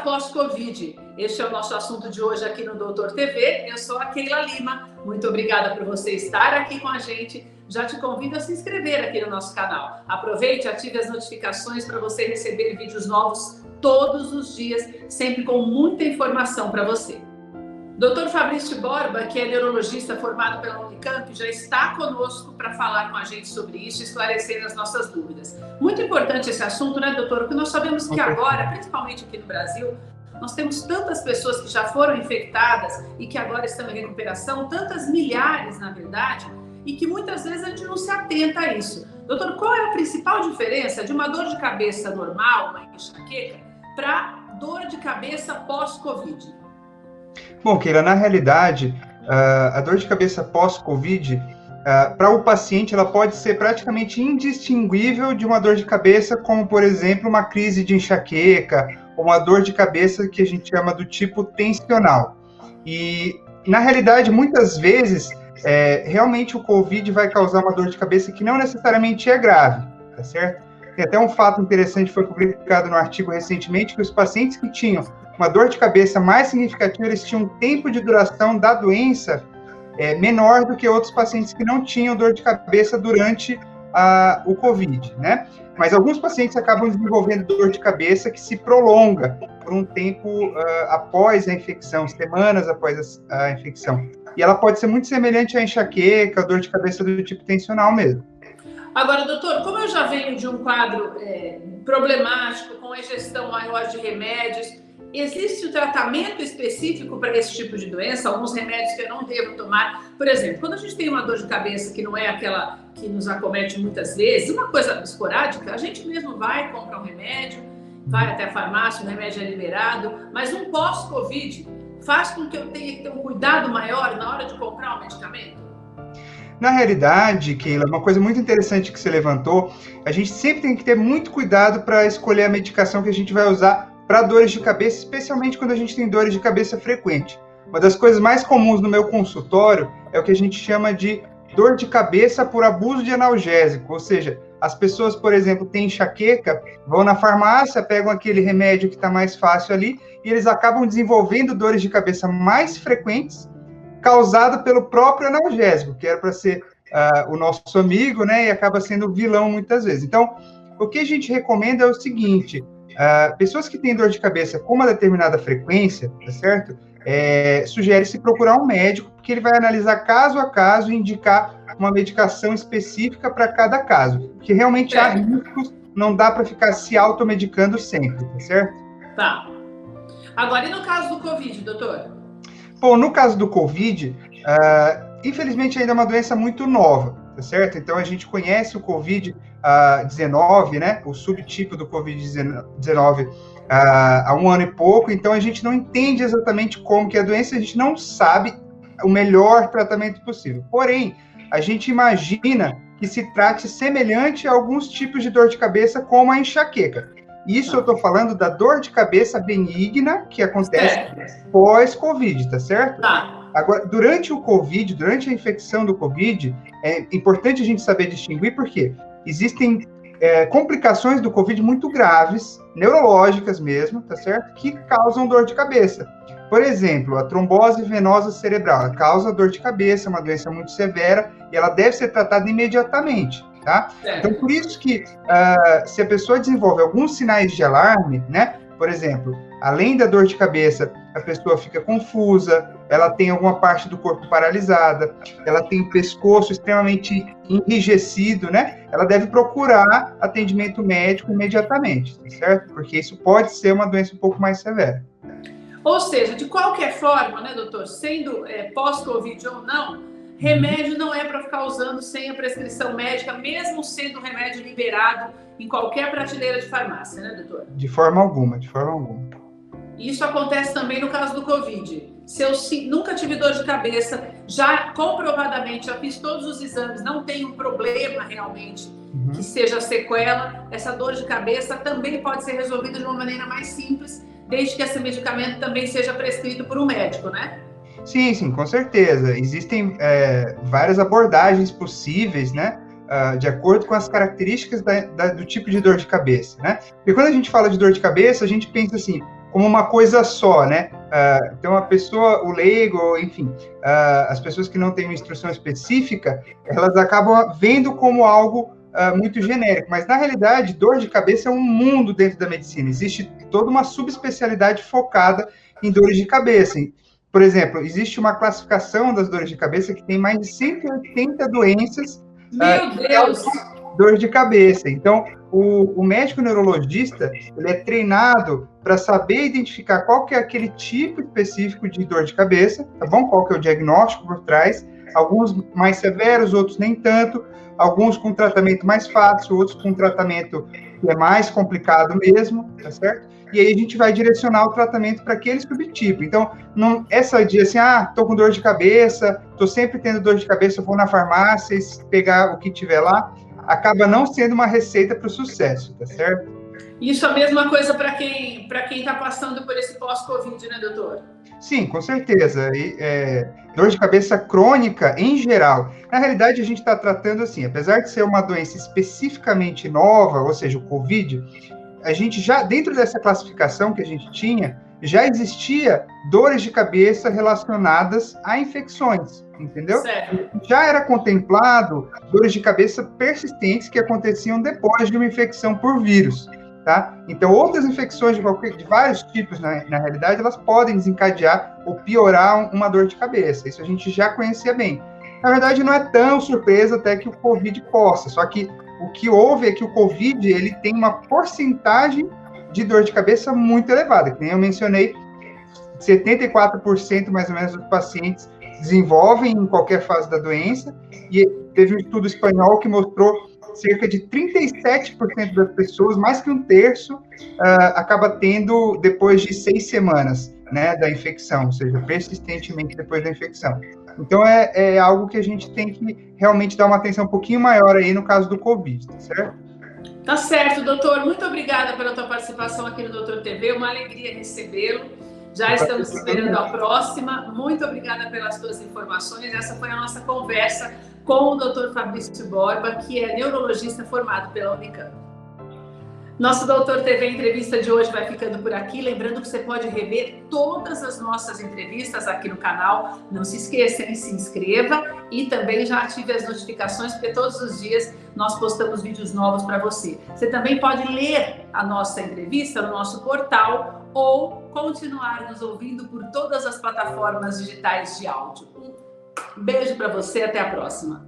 pós-Covid. Este é o nosso assunto de hoje aqui no Doutor TV. Eu sou a Keila Lima. Muito obrigada por você estar aqui com a gente. Já te convido a se inscrever aqui no nosso canal. Aproveite, ative as notificações para você receber vídeos novos todos os dias, sempre com muita informação para você. Dr. Fabrício Borba, que é neurologista formado pela Unicamp, já está conosco para falar com a gente sobre isso e esclarecer as nossas dúvidas. Muito importante esse assunto, né, doutor? Porque nós sabemos que agora, principalmente aqui no Brasil, nós temos tantas pessoas que já foram infectadas e que agora estão em recuperação, tantas milhares, na verdade, e que muitas vezes a gente não se atenta a isso. Doutor, qual é a principal diferença de uma dor de cabeça normal, uma enxaqueca, para dor de cabeça pós-Covid? Bom, Keila, na realidade, a dor de cabeça pós-Covid, para o paciente, ela pode ser praticamente indistinguível de uma dor de cabeça, como, por exemplo, uma crise de enxaqueca, ou uma dor de cabeça que a gente chama do tipo tensional. E, na realidade, muitas vezes, é, realmente o Covid vai causar uma dor de cabeça que não necessariamente é grave, tá certo? Tem até um fato interessante, foi publicado no artigo recentemente, que os pacientes que tinham uma dor de cabeça mais significativa, eles tinham um tempo de duração da doença é, menor do que outros pacientes que não tinham dor de cabeça durante a, o Covid, né? Mas alguns pacientes acabam desenvolvendo dor de cabeça que se prolonga por um tempo uh, após a infecção, semanas após a, a, infecção. E ela pode ser muito semelhante à enxaqueca, dor de cabeça do tipo tensional mesmo. Agora, doutor, como eu já venho de um quadro é, problemático, com ingestão maior de remédios, Existe o tratamento específico para esse tipo de doença? Alguns remédios que eu não devo tomar. Por exemplo, quando a gente tem uma dor de cabeça que não é aquela que nos acomete muitas vezes, uma coisa esporádica, a gente mesmo vai comprar um remédio, vai até a farmácia, o remédio é liberado, mas um pós-Covid faz com que eu tenha que ter um cuidado maior na hora de comprar o um medicamento? Na realidade, Keila, uma coisa muito interessante que você levantou, a gente sempre tem que ter muito cuidado para escolher a medicação que a gente vai usar para dores de cabeça, especialmente quando a gente tem dores de cabeça frequente. Uma das coisas mais comuns no meu consultório é o que a gente chama de dor de cabeça por abuso de analgésico, ou seja, as pessoas, por exemplo, têm enxaqueca, vão na farmácia, pegam aquele remédio que está mais fácil ali, e eles acabam desenvolvendo dores de cabeça mais frequentes, causado pelo próprio analgésico, que era para ser uh, o nosso amigo, né, e acaba sendo vilão muitas vezes. Então, o que a gente recomenda é o seguinte: Uh, pessoas que têm dor de cabeça com uma determinada frequência, tá certo? É, Sugere-se procurar um médico, porque ele vai analisar caso a caso e indicar uma medicação específica para cada caso. Que realmente é. há riscos, não dá para ficar se automedicando sempre, tá certo? Tá. Agora, e no caso do Covid, doutor? Bom, no caso do Covid, uh, infelizmente ainda é uma doença muito nova, tá certo? Então a gente conhece o Covid uh, 19, né? O subtipo do Covid-19 uh, há um ano e pouco, então a gente não entende exatamente como que é a doença, a gente não sabe o melhor tratamento possível. Porém, a gente imagina que se trate semelhante a alguns tipos de dor de cabeça, como a enxaqueca. Isso eu estou falando da dor de cabeça benigna que acontece é. pós-Covid, tá certo? Tá. Agora, durante o Covid, durante a infecção do Covid, é importante a gente saber distinguir porque existem é, complicações do Covid muito graves, neurológicas mesmo, tá certo? Que causam dor de cabeça. Por exemplo, a trombose venosa cerebral causa dor de cabeça, é uma doença muito severa e ela deve ser tratada imediatamente, tá? Então, por isso que uh, se a pessoa desenvolve alguns sinais de alarme, né? Por exemplo, além da dor de cabeça, a pessoa fica confusa, ela tem alguma parte do corpo paralisada, ela tem o pescoço extremamente enrijecido, né? Ela deve procurar atendimento médico imediatamente, tá certo? Porque isso pode ser uma doença um pouco mais severa. Ou seja, de qualquer forma, né, doutor, sendo é, pós-Covid ou não, remédio não é para ficar usando sem a prescrição médica, mesmo sendo remédio liberado em qualquer prateleira de farmácia, né, doutor? De forma alguma, de forma alguma. Isso acontece também no caso do Covid. Se eu nunca tive dor de cabeça, já comprovadamente, já fiz todos os exames, não tem um problema realmente uhum. que seja sequela, essa dor de cabeça também pode ser resolvida de uma maneira mais simples, desde que esse medicamento também seja prescrito por um médico, né? Sim, sim, com certeza. Existem é, várias abordagens possíveis, né? uh, de acordo com as características da, da, do tipo de dor de cabeça, né? Porque quando a gente fala de dor de cabeça, a gente pensa assim, como uma coisa só, né? Uh, então, a pessoa, o leigo, enfim, uh, as pessoas que não têm uma instrução específica, elas acabam vendo como algo uh, muito genérico, mas na realidade, dor de cabeça é um mundo dentro da medicina. Existe toda uma subespecialidade focada em dores de cabeça. Por exemplo, existe uma classificação das dores de cabeça que tem mais de 180 doenças. Meu Deus! Dor de cabeça. Então, o, o, médico neurologista ele é treinado para saber identificar qual que é aquele tipo específico de dor de cabeça, tá bom? Qual que é o diagnóstico por trás. Alguns mais severos, outros nem tanto. Alguns com tratamento mais fácil, outros com tratamento que é mais complicado mesmo, tá certo? E aí a gente vai direcionar o tratamento para aquele subtipo. Então, não essa dia assim, ah, tô com dor de cabeça, tô sempre tendo dor de cabeça, vou na farmácia pegar o que tiver lá acaba não sendo uma receita para o sucesso, tá certo? Isso é a mesma coisa para quem para quem está passando por esse pós-Covid, né, doutor? Sim, com certeza. E, é, dor de cabeça crônica, em geral. Na realidade, a gente está tratando assim, apesar de ser uma doença especificamente nova, ou seja, o Covid, a gente já, dentro dessa classificação que a gente tinha, já existia dores de cabeça relacionadas a infecções, entendeu? Certo. Já era contemplado dores de cabeça persistentes que aconteciam depois de uma infecção por vírus, tá? Então, outras infecções de, qualquer, de vários tipos, na, na realidade, elas podem desencadear ou piorar uma dor de cabeça. Isso a gente já conhecia bem. Na verdade, não é tão surpresa até que o Covid possa, só que o que houve é que o Covid ele tem uma porcentagem de dor de cabeça muito elevada, que nem eu mencionei, 74% mais ou menos dos pacientes desenvolvem em qualquer fase da doença, e teve um estudo espanhol que mostrou cerca de 37% das pessoas, mais que um terço, uh, acaba tendo depois de seis semanas né, da infecção, ou seja, persistentemente depois da infecção. Então é, é algo que a gente tem que realmente dar uma atenção um pouquinho maior aí no caso do Covid, tá certo? Tá certo, doutor. Muito obrigada pela tua participação aqui no Doutor TV. Uma alegria recebê-lo. Já estamos esperando a próxima. Muito obrigada pelas tuas informações. Essa foi a nossa conversa com o Dr. Fabrício Borba, que é neurologista formado pela Unicamp. Nosso Doutor TV entrevista de hoje vai ficando por aqui. Lembrando que você pode rever todas as nossas entrevistas aqui no canal. Não se esqueça, hein? se inscreva e também já ative as notificações, porque todos os dias nós postamos vídeos novos para você. Você também pode ler a nossa entrevista no nosso portal ou continuar nos ouvindo por todas as plataformas digitais de áudio. Um beijo para você, até a próxima.